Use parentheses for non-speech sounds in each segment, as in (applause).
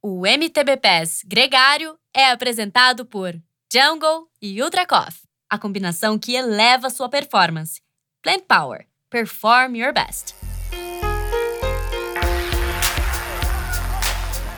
O MTB Pass Gregário é apresentado por Jungle e Ultra Coffee, a combinação que eleva sua performance. Plant Power. Perform your best.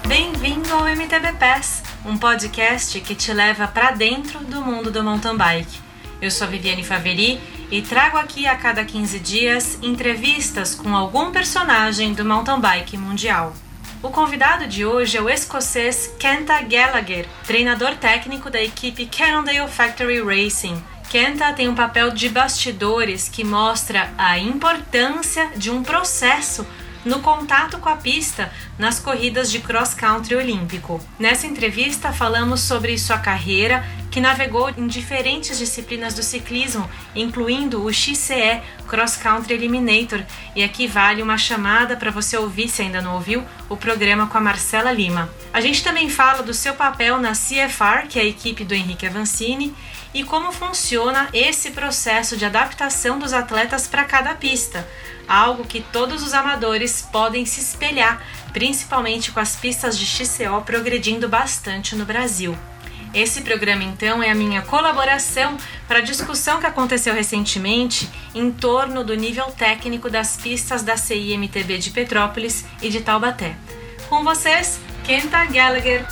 Bem-vindo ao MTB Pass, um podcast que te leva para dentro do mundo do mountain bike. Eu sou a Viviane Faveri e trago aqui a cada 15 dias entrevistas com algum personagem do mountain bike mundial. O convidado de hoje é o escocês Kenta Gallagher, treinador técnico da equipe Cannondale Factory Racing. Kenta tem um papel de bastidores que mostra a importância de um processo no contato com a pista nas corridas de cross country olímpico. Nessa entrevista falamos sobre sua carreira que navegou em diferentes disciplinas do ciclismo, incluindo o XCE Cross Country Eliminator. E aqui vale uma chamada para você ouvir, se ainda não ouviu, o programa com a Marcela Lima. A gente também fala do seu papel na CFR, que é a equipe do Henrique Avancini, e como funciona esse processo de adaptação dos atletas para cada pista, algo que todos os amadores podem se espelhar, principalmente com as pistas de XCO progredindo bastante no Brasil. Esse programa, então, é a minha colaboração para a discussão que aconteceu recentemente em torno do nível técnico das pistas da CIMTB de Petrópolis e de Taubaté. Com vocês, Kenta Gallagher.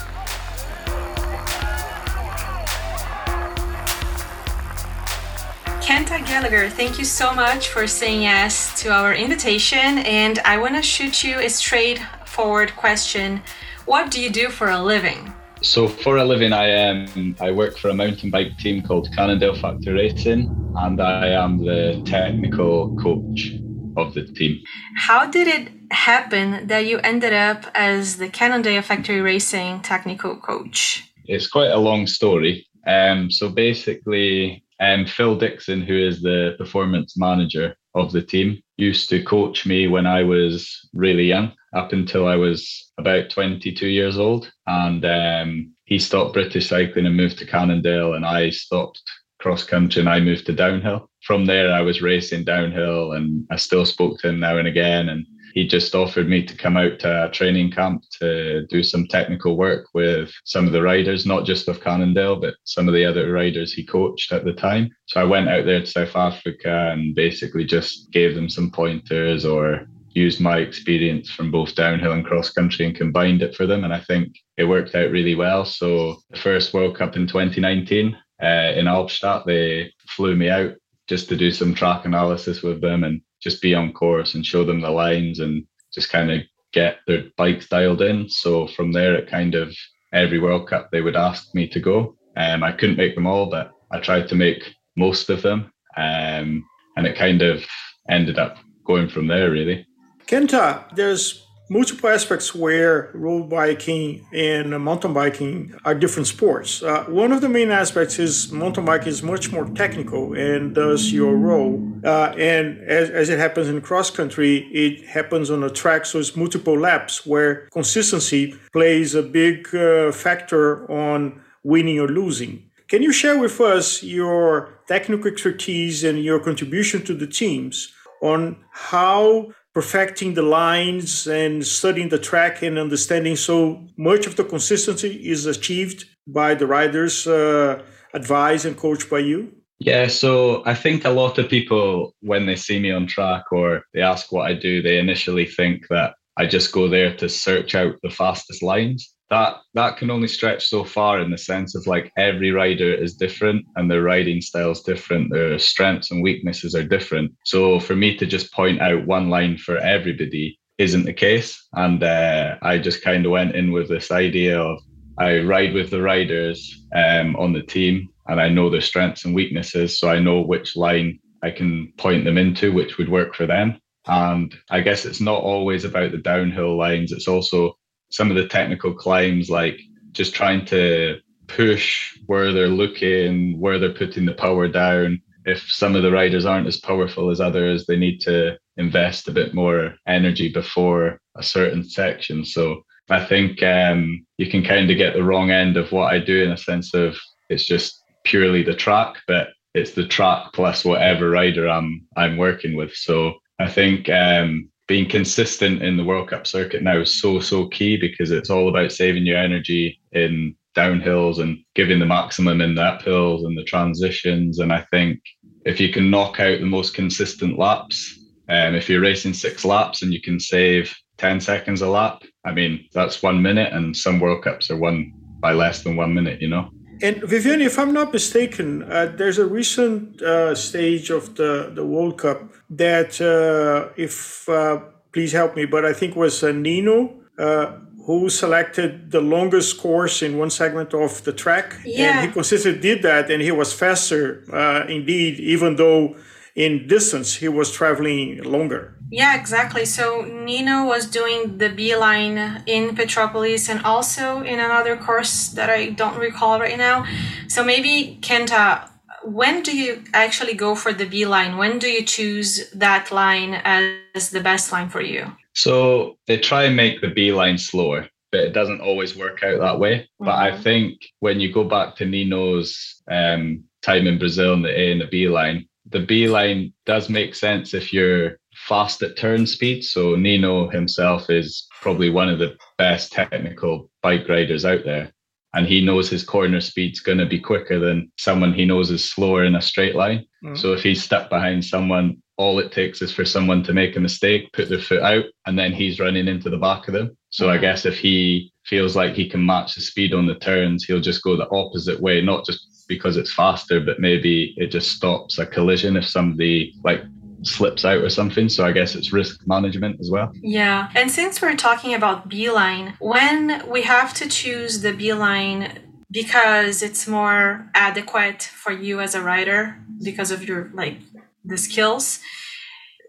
Kenta Gallagher, thank you so much for saying yes to our invitation. And I want to shoot you a straightforward question What do you do for a living? So for a living, I um, I work for a mountain bike team called Cannondale Factory Racing, and I am the technical coach of the team. How did it happen that you ended up as the Cannondale Factory Racing technical coach? It's quite a long story. Um, so basically, um, Phil Dixon, who is the performance manager of the team, used to coach me when I was really young, up until I was about 22 years old. And um, he stopped British cycling and moved to Cannondale, and I stopped cross country and I moved to downhill. From there, I was racing downhill, and I still spoke to him now and again. And he just offered me to come out to a training camp to do some technical work with some of the riders, not just of Cannondale, but some of the other riders he coached at the time. So I went out there to South Africa and basically just gave them some pointers or used my experience from both downhill and cross country and combined it for them. And I think it worked out really well. So the first World Cup in 2019 uh, in Albstadt, they flew me out just to do some track analysis with them and just be on course and show them the lines and just kind of get their bikes dialed in. So from there, it kind of every World Cup they would ask me to go. Um, I couldn't make them all, but I tried to make most of them. Um, and it kind of ended up going from there, really. Kenta, there's multiple aspects where road biking and mountain biking are different sports. Uh, one of the main aspects is mountain biking is much more technical and does your role. Uh, and as, as it happens in cross country, it happens on a track, so it's multiple laps where consistency plays a big uh, factor on winning or losing. Can you share with us your technical expertise and your contribution to the teams on how perfecting the lines and studying the track and understanding. So much of the consistency is achieved by the riders uh, advised and coached by you? Yeah so i think a lot of people when they see me on track or they ask what i do they initially think that i just go there to search out the fastest lines that that can only stretch so far in the sense of like every rider is different and their riding style is different their strengths and weaknesses are different. So for me to just point out one line for everybody isn't the case. And uh, i just kind of went in with this idea of i ride with the riders um, on the team and i know their strengths and weaknesses. So i know which line i can point them into which would work for them. And i guess it's not always about the downhill lines. It's also some of the technical climbs, like just trying to push where they're looking, where they're putting the power down. If some of the riders aren't as powerful as others, they need to invest a bit more energy before a certain section. So I think um, you can kind of get the wrong end of what I do in a sense of it's just purely the track, but it's the track plus whatever rider I'm I'm working with. So I think um, being consistent in the World Cup circuit now is so so key because it's all about saving your energy in downhills and giving the maximum in the uphills and the transitions. And I think if you can knock out the most consistent laps, um, if you're racing six laps and you can save 10 seconds a lap, I mean, that's one minute, and some World Cups are won by less than one minute, you know? And Vivian, if I'm not mistaken, uh, there's a recent uh, stage of the, the World Cup that, uh, if uh, please help me, but I think was uh, Nino uh, who selected the longest course in one segment of the track. Yeah. And he consistently did that, and he was faster indeed, even though in distance he was traveling longer. Yeah, exactly. So Nino was doing the B line in Petropolis and also in another course that I don't recall right now. So maybe Kenta, when do you actually go for the B line? When do you choose that line as the best line for you? So they try and make the B line slower, but it doesn't always work out that way. Mm-hmm. But I mm-hmm. think when you go back to Nino's um, time in Brazil in the A and the B line, the B line does make sense if you're fast at turn speed. So Nino himself is probably one of the best technical bike riders out there. And he knows his corner speed's going to be quicker than someone he knows is slower in a straight line. Mm. So if he's stuck behind someone, all it takes is for someone to make a mistake, put their foot out, and then he's running into the back of them. So mm. I guess if he feels like he can match the speed on the turns, he'll just go the opposite way, not just because it's faster, but maybe it just stops a collision if somebody like slips out or something. So I guess it's risk management as well. Yeah. And since we're talking about B line, when we have to choose the B line because it's more adequate for you as a rider because of your like the skills,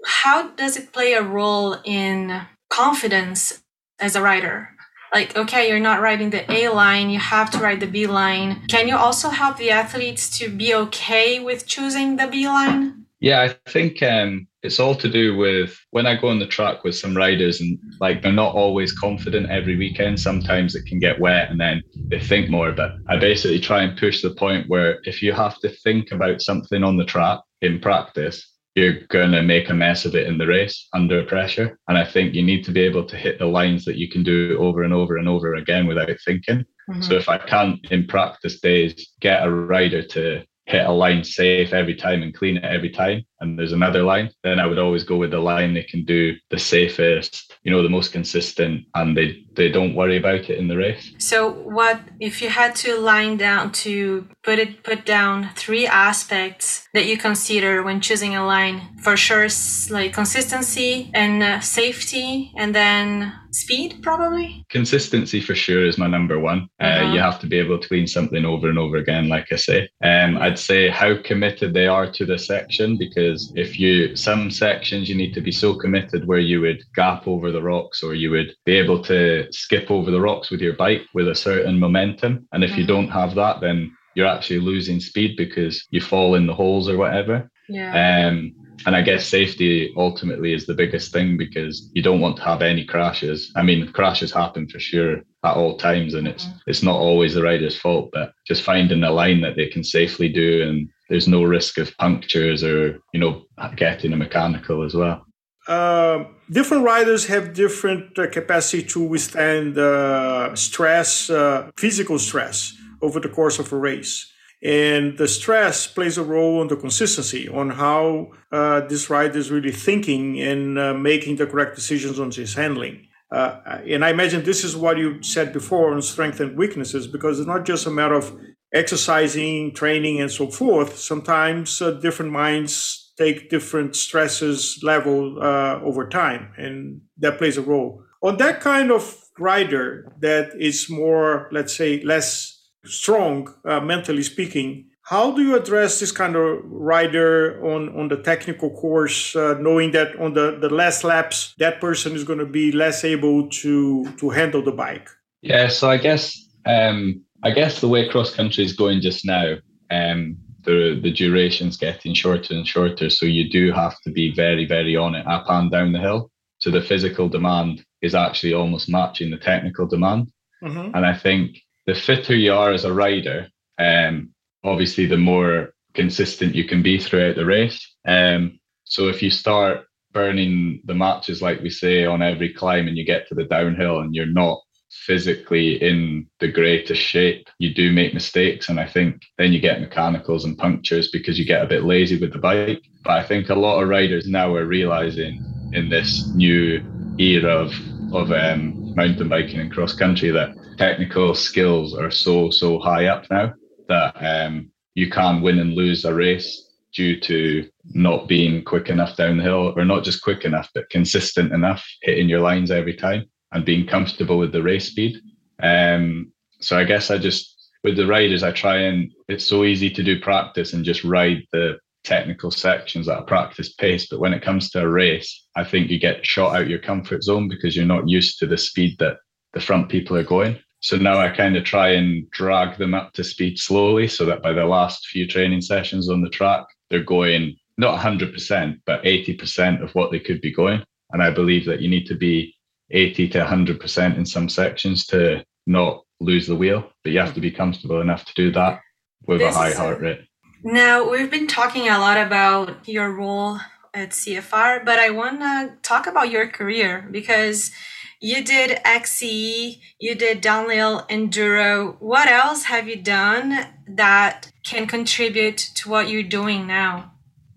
how does it play a role in confidence as a rider? Like, okay, you're not riding the A line, you have to ride the B line. Can you also help the athletes to be okay with choosing the B line? Yeah, I think um, it's all to do with when I go on the track with some riders and like they're not always confident every weekend. Sometimes it can get wet and then they think more. But I basically try and push the point where if you have to think about something on the track in practice, you're going to make a mess of it in the race under pressure. And I think you need to be able to hit the lines that you can do over and over and over again without thinking. Mm-hmm. So if I can't in practice days get a rider to hit a line safe every time and clean it every time and there's another line then i would always go with the line they can do the safest you know the most consistent and they they don't worry about it in the race. So what if you had to line down to put it put down three aspects that you consider when choosing a line for sure like consistency and uh, safety and then speed probably? Consistency for sure is my number one. Uh, uh-huh. uh, you have to be able to clean something over and over again like i say. Um, i'd say how committed they are to the section because if you some sections you need to be so committed where you would gap over the rocks or you would be able to skip over the rocks with your bike with a certain momentum and if you mm-hmm. don't have that then you're actually losing speed because you fall in the holes or whatever yeah. um, and I guess safety ultimately is the biggest thing because you don't want to have any crashes. I mean, crashes happen for sure at all times, and it's mm-hmm. it's not always the rider's fault, but just finding a line that they can safely do, and there's no risk of punctures or you know getting a mechanical as well. Uh, different riders have different uh, capacity to withstand uh, stress, uh, physical stress over the course of a race. And the stress plays a role on the consistency, on how uh, this rider is really thinking and uh, making the correct decisions on his handling. And I imagine this is what you said before on strengths and weaknesses, because it's not just a matter of exercising, training, and so forth. Sometimes uh, different minds take different stresses level uh, over time, and that plays a role. On that kind of rider that is more, let's say, less strong, uh, mentally speaking. How do you address this kind of rider on, on the technical course, uh, knowing that on the, the last laps, that person is going to be less able to, to handle the bike? Yeah, so I guess um, I guess the way cross country is going just now, um, the the duration's getting shorter and shorter. So you do have to be very, very on it up and down the hill. So the physical demand is actually almost matching the technical demand. Mm-hmm. And I think the fitter you are as a rider, um, obviously the more consistent you can be throughout the race. Um, so if you start burning the matches, like we say, on every climb, and you get to the downhill and you're not physically in the greatest shape, you do make mistakes. And I think then you get mechanicals and punctures because you get a bit lazy with the bike. But I think a lot of riders now are realizing in this new era of, of um, mountain biking and cross country that technical skills are so, so high up now that um, you can win and lose a race due to not being quick enough down the hill, or not just quick enough, but consistent enough, hitting your lines every time and being comfortable with the race speed. Um, so I guess I just with the riders, I try and it's so easy to do practice and just ride the technical sections at a practice pace. But when it comes to a race, I think you get shot out your comfort zone because you're not used to the speed that the front people are going. So now I kind of try and drag them up to speed slowly so that by the last few training sessions on the track, they're going not 100%, but 80% of what they could be going. And I believe that you need to be 80 to 100% in some sections to not lose the wheel, but you have to be comfortable enough to do that with this a high heart rate. Now, we've been talking a lot about your role at CFR, but I want to talk about your career because you did XC, you did downhill enduro. What else have you done that can contribute to what you're doing now?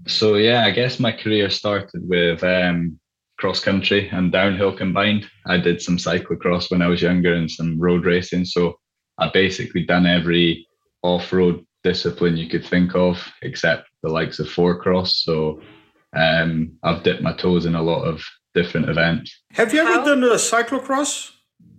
So yeah, I guess my career started with um, cross country and downhill combined. I did some cyclocross when I was younger and some road racing. So I basically done every off-road discipline you could think of, except the likes of four cross. So um, I've dipped my toes in a lot of different events. Have you ever How? done a cyclocross?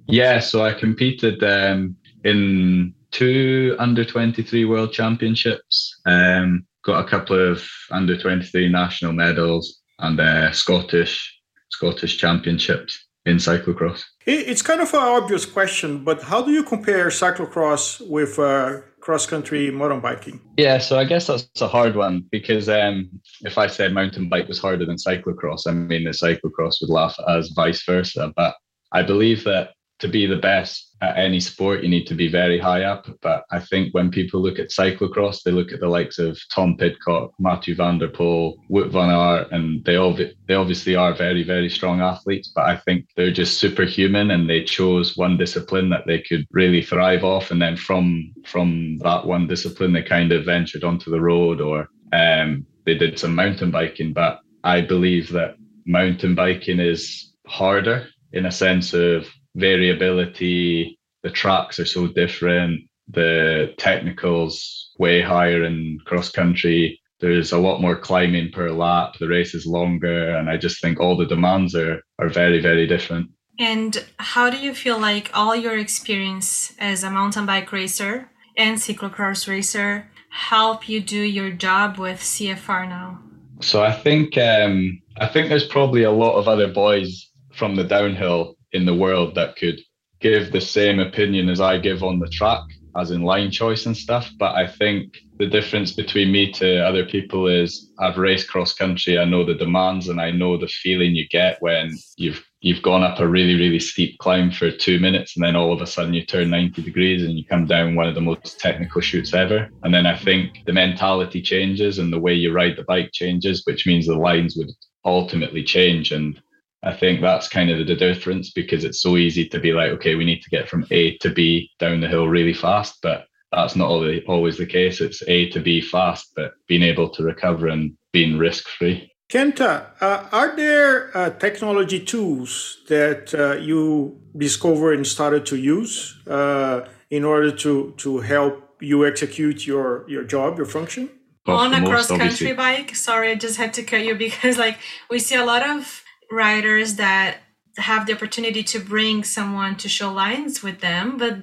Yeah, so I competed um, in two under 23 world championships, um, got a couple of under 23 national medals and uh, Scottish Scottish championships in cyclocross. It's kind of an obvious question, but how do you compare cyclocross with uh, cross country mountain biking? Yeah, so I guess that's a hard one because um, if I said mountain bike was harder than cyclocross, I mean the cyclocross would laugh at us, vice versa. But I believe that to be the best at any sport, you need to be very high up. But I think when people look at cyclocross, they look at the likes of Tom Pidcock, Mathieu van der Poel, Wout van Aert, and they all they obviously are very very strong athletes. But I think they're just superhuman, and they chose one discipline that they could really thrive off, and then from from that one discipline, they kind of ventured onto the road or um, they did some mountain biking. But I believe that mountain biking is harder in a sense of variability. The tracks are so different. The technicals way higher in cross country. There's a lot more climbing per lap. The race is longer, and I just think all the demands are are very very different. And how do you feel like all your experience as a mountain bike racer and cyclocross racer help you do your job with CFR now? So I think um, I think there's probably a lot of other boys from the downhill in the world that could give the same opinion as I give on the track, as in line choice and stuff. But I think the difference between me to other people is I've raced cross country. I know the demands and I know the feeling you get when you've you've gone up a really really steep climb for two minutes and then all of a sudden you turn 90 degrees and you come down one of the most technical shoots ever and then i think the mentality changes and the way you ride the bike changes which means the lines would ultimately change and I think that's kind of the difference because it's so easy to be like, okay, we need to get from A to B down the hill really fast, but that's not always the case. It's A to B fast, but being able to recover and being risk free. Kenta, uh, are there uh, technology tools that uh, you discovered and started to use uh, in order to, to help you execute your, your job, your function? On a cross country bike, sorry, I just had to cut you (laughs) because like we see a lot of riders that have the opportunity to bring someone to show lines with them but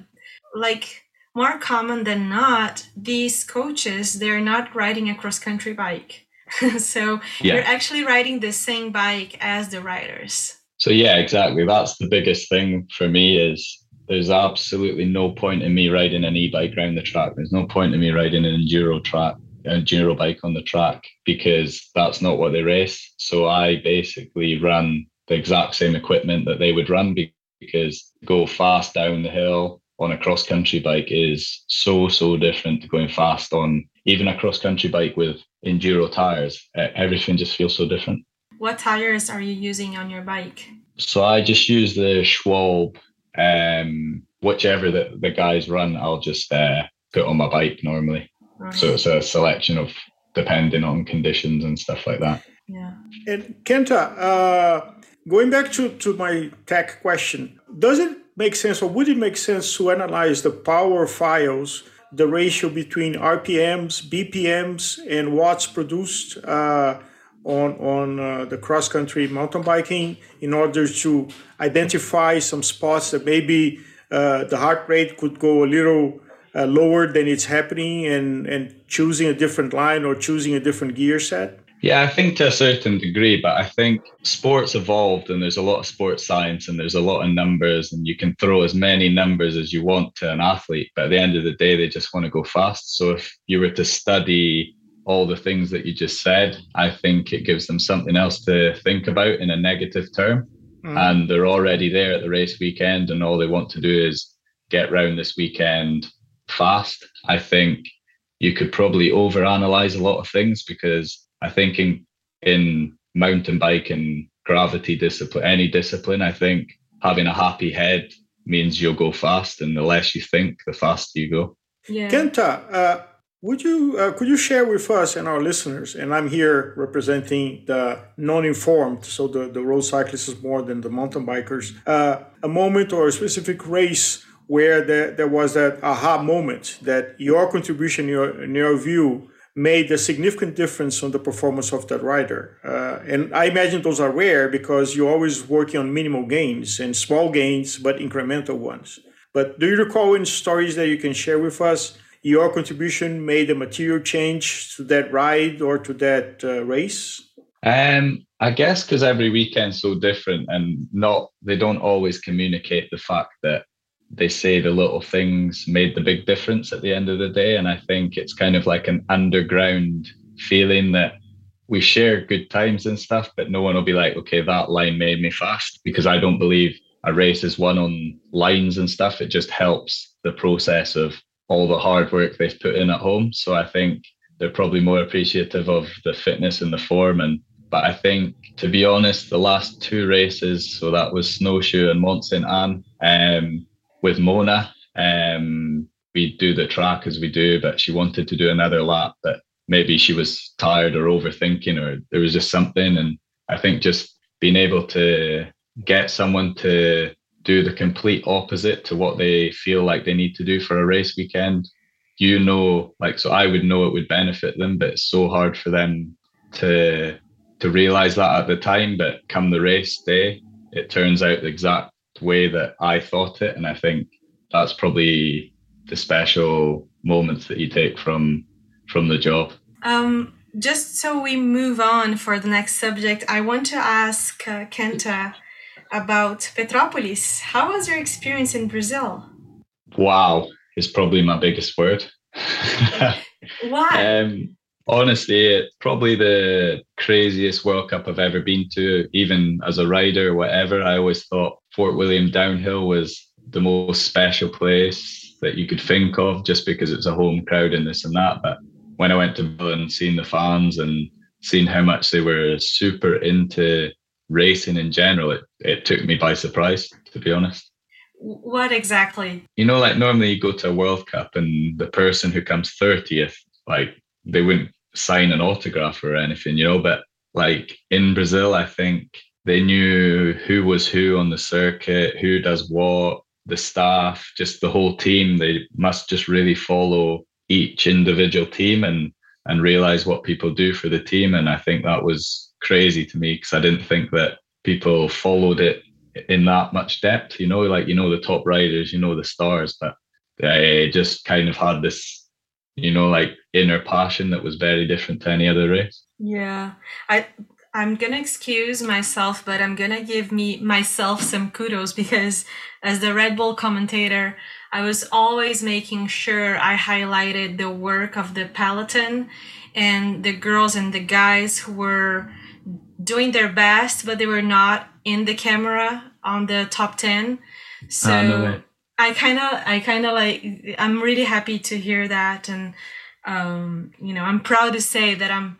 like more common than not these coaches they're not riding a cross country bike. (laughs) So yeah. you're actually riding the same bike as the riders so yeah exactly. That's the biggest thing for me is there's absolutely no point in me riding an e-bike around the track. There's no point in me riding an enduro track enduro bike on the track because that's not what they race. So I basically run the exact same equipment that they would run because go fast down the hill on a cross country bike is so so different to going fast on even a cross country bike with enduro tires. Everything just feels so different. what tires are you using on your bike? So I just use the Schwalbe, um, whichever the, the guys run, I'll just uh, put on my bike normally. Right. So it's a selection of depending on conditions and stuff like that. Yeah. And Kenta, uh, going back to, to my tech question, does it make sense or would it make sense to analyze the power files, the ratio between RPMs, BPMs, and watts produced uh, on, on uh, the cross country mountain biking in order to identify some spots that maybe uh, the heart rate could go a little uh, lower than it's happening and, and choosing a different line or choosing a different gear set? Yeah, I think to a certain degree, but I think sports evolved and there's a lot of sports science and there's a lot of numbers and you can throw as many numbers as you want to an athlete. But at the end of the day, they just want to go fast. So if you were to study all the things that you just said, I think it gives them something else to think about in a negative term. Mm. And they're already there at the race weekend and all they want to do is get round this weekend fast. I think you could probably overanalyze a lot of things because I think in in mountain bike and gravity discipline, any discipline, I think having a happy head means you'll go fast, and the less you think, the faster you go. Yeah. Kenta, uh, would you uh, could you share with us and our listeners? And I'm here representing the non-informed, so the the road cyclists is more than the mountain bikers. Uh, a moment or a specific race where there, was that aha moment that your contribution, your in your view, made a significant difference on the performance of that rider. Uh, and I imagine those are rare because you're always working on minimal gains and small gains, but incremental ones. But do you recall any stories that you can share with us? Your contribution made a material change to that ride or to that uh, race? Um, I guess because every weekend's so different, and not they don't always communicate the fact that they say the little things made the big difference at the end of the day. And I think it's kind of like an underground feeling that we share good times and stuff, but no one will be like, okay, that line made me fast because I don't believe a race is won on lines and stuff. It just helps the process of all the hard work they've put in at home. So I think they're probably more appreciative of the fitness and the form. And but I think to be honest, the last two races, so that was snowshoe and Mont Sainte Anne, um, with Mona. Um, we do the track as we do, but she wanted to do another lap, but maybe she was tired or overthinking, or there was just something. And I think just being able to get someone to do the complete opposite to what they feel like they need to do for a race weekend, you know, like so I would know it would benefit them, but it's so hard for them to to realize that at the time. But come the race day, it turns out the exact way that I thought it. And I think that's probably the special moments that you take from from the job. Um, just so we move on for the next subject, I want to ask uh, Kenta about Petropolis. How was your experience in Brazil? Wow, is probably my biggest word. (laughs) Why? Um, honestly, it's probably the craziest World Cup I've ever been to. Even as a rider, whatever, I always thought Fort William Downhill was the most special place that you could think of, just because it's a home crowd and this and that. But when I went to Berlin, seeing the fans and seeing how much they were super into racing in general, it, it took me by surprise, to be honest. What exactly? You know, like normally you go to a World Cup and the person who comes 30th, like they wouldn't sign an autograph or anything, you know. But like in Brazil, I think they knew who was who on the circuit, who does what, the staff, just the whole team. They must just really follow each individual team and and realize what people do for the team. And I think that was crazy to me because I didn't think that people followed it in that much depth. You know, like you know the top riders, you know the stars, but they just kind of had this you know, like inner passion that was very different to any other race. Yeah. I I'm gonna excuse myself, but I'm gonna give me myself some kudos because as the Red Bull commentator, I was always making sure I highlighted the work of the peloton and the girls and the guys who were doing their best, but they were not in the camera on the top 10. So uh, no I kind of, I kind of like, I'm really happy to hear that. And, um, you know, I'm proud to say that I'm,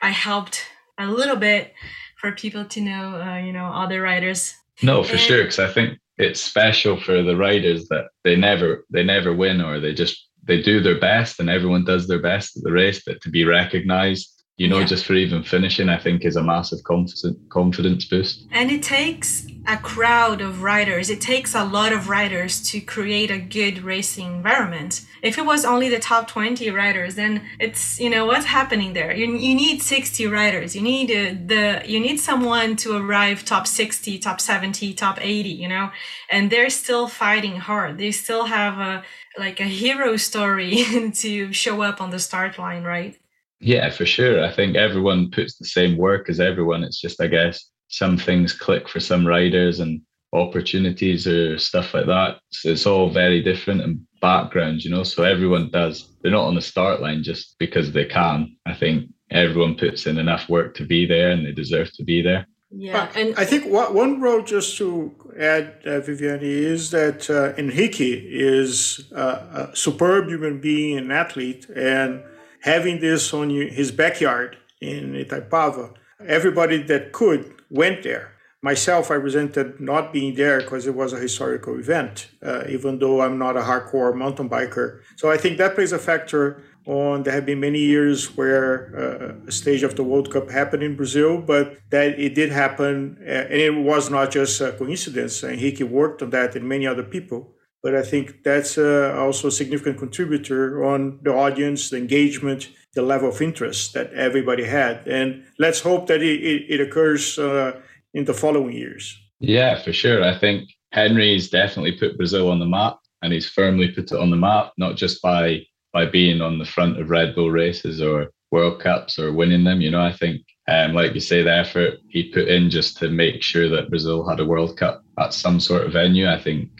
I helped a little bit for people to know, uh, you know, other riders. No, for and, sure, because I think it's special for the riders that they never they never win or they just they do their best and everyone does their best at the race, but to be recognized you know, yeah. just for even finishing, I think is a massive confidence confidence boost. And it takes a crowd of riders. It takes a lot of riders to create a good racing environment. If it was only the top 20 riders, then it's, you know, what's happening there? You, you need 60 riders. You need uh, the you need someone to arrive top 60, top 70, top 80, you know? And they're still fighting hard. They still have a like a hero story (laughs) to show up on the start line, right? Yeah, for sure. I think everyone puts the same work as everyone. It's just, I guess, some things click for some riders and opportunities or stuff like that. So it's all very different and backgrounds, you know. So everyone does. They're not on the start line just because they can. I think everyone puts in enough work to be there and they deserve to be there. Yeah, and I think one role just to add, uh, Viviane, is that uh, Henrique is uh, a superb human being and athlete, and having this on his backyard in Itaipava, everybody that could went there. Myself, I resented not being there because it was a historical event, uh, even though I'm not a hardcore mountain biker. So I think that plays a factor on there have been many years where uh, a stage of the World Cup happened in Brazil, but that it did happen, uh, and it was not just a coincidence. Henrique worked on that and many other people. But I think that's uh, also a significant contributor on the audience, the engagement, the level of interest that everybody had. And let's hope that it, it, it occurs uh, in the following years. Yeah, for sure. I think Henry's definitely put Brazil on the map and he's firmly put it on the map, not just by by being on the front of Red Bull races or World Cups or winning them. You know, I think, um, like you say, the effort he put in just to make sure that Brazil had a World Cup at some sort of venue, I think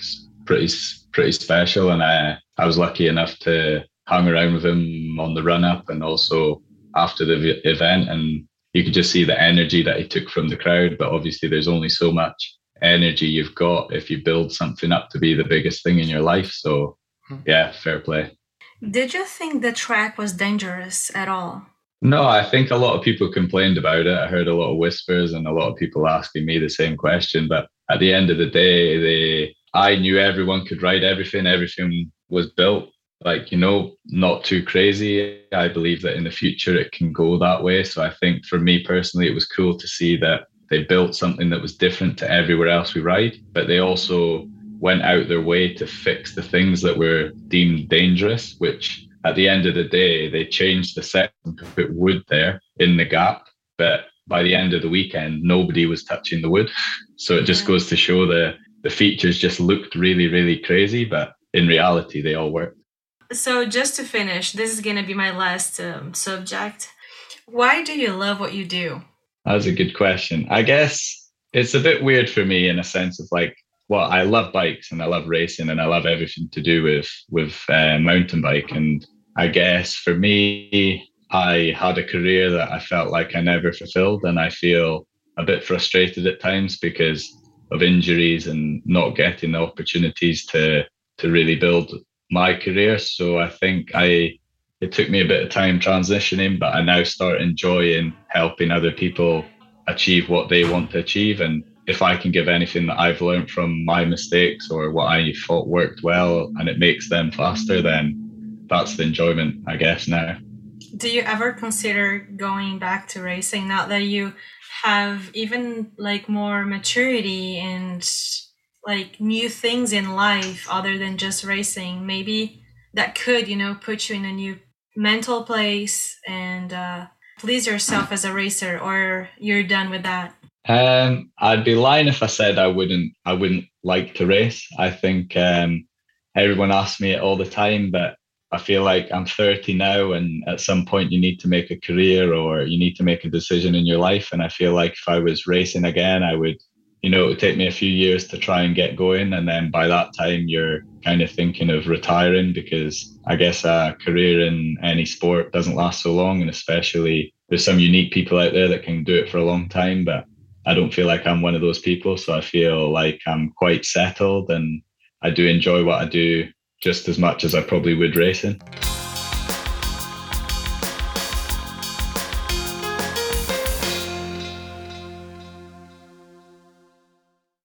pretty pretty special. And I I was lucky enough to hang around with him on the run up and also after the event, and you could just see the energy that he took from the crowd. But obviously, there's only so much energy you've got if you build something up to be the biggest thing in your life. So hmm. yeah, fair play. Did you think the track was dangerous at all? No, I think a lot of people complained about it. I heard a lot of whispers and a lot of people asking me the same question. But at the end of the day, they I knew everyone could ride everything. Everything was built like you know not too crazy. I believe that in the future it can go that way. So I think for me personally, it was cool to see that they built something that was different to everywhere else we ride, but they also went out their way to fix the things that were deemed dangerous, which at the end of the day, they changed the set and put wood there in the gap. But by the end of the weekend, nobody was touching the wood. (laughs) So it just goes to show the the features just looked really, really crazy, but in reality, they all worked. So, just to finish, this is going to be my last um, subject. Why do you love what you do? That's a good question. I guess it's a bit weird for me in a sense of like, well, I love bikes and I love racing and I love everything to do with with uh, mountain bike. And I guess for me, I had a career that I felt like I never fulfilled, and I feel a bit frustrated at times because of injuries and not getting the opportunities to to really build my career. So I think I it took me a bit of time transitioning, but I now start enjoying helping other people achieve what they want to achieve. And if I can give anything that I've learned from my mistakes or what I thought worked well and it makes them faster, then that's the enjoyment, I guess, now. Do you ever consider going back to racing now that you have even like more maturity and like new things in life other than just racing maybe that could you know put you in a new mental place and uh, please yourself as a racer or you're done with that. Um i'd be lying if i said i wouldn't i wouldn't like to race. I think um everyone asks me it all the time but I feel like I'm 30 now, and at some point you need to make a career or you need to make a decision in your life. And I feel like if I was racing again, I would, you know, it would take me a few years to try and get going. And then by that time, you're kind of thinking of retiring because I guess a career in any sport doesn't last so long. And especially there's some unique people out there that can do it for a long time. But I don't feel like I'm one of those people. So I feel like I'm quite settled and I do enjoy what I do just as much as I probably would racing.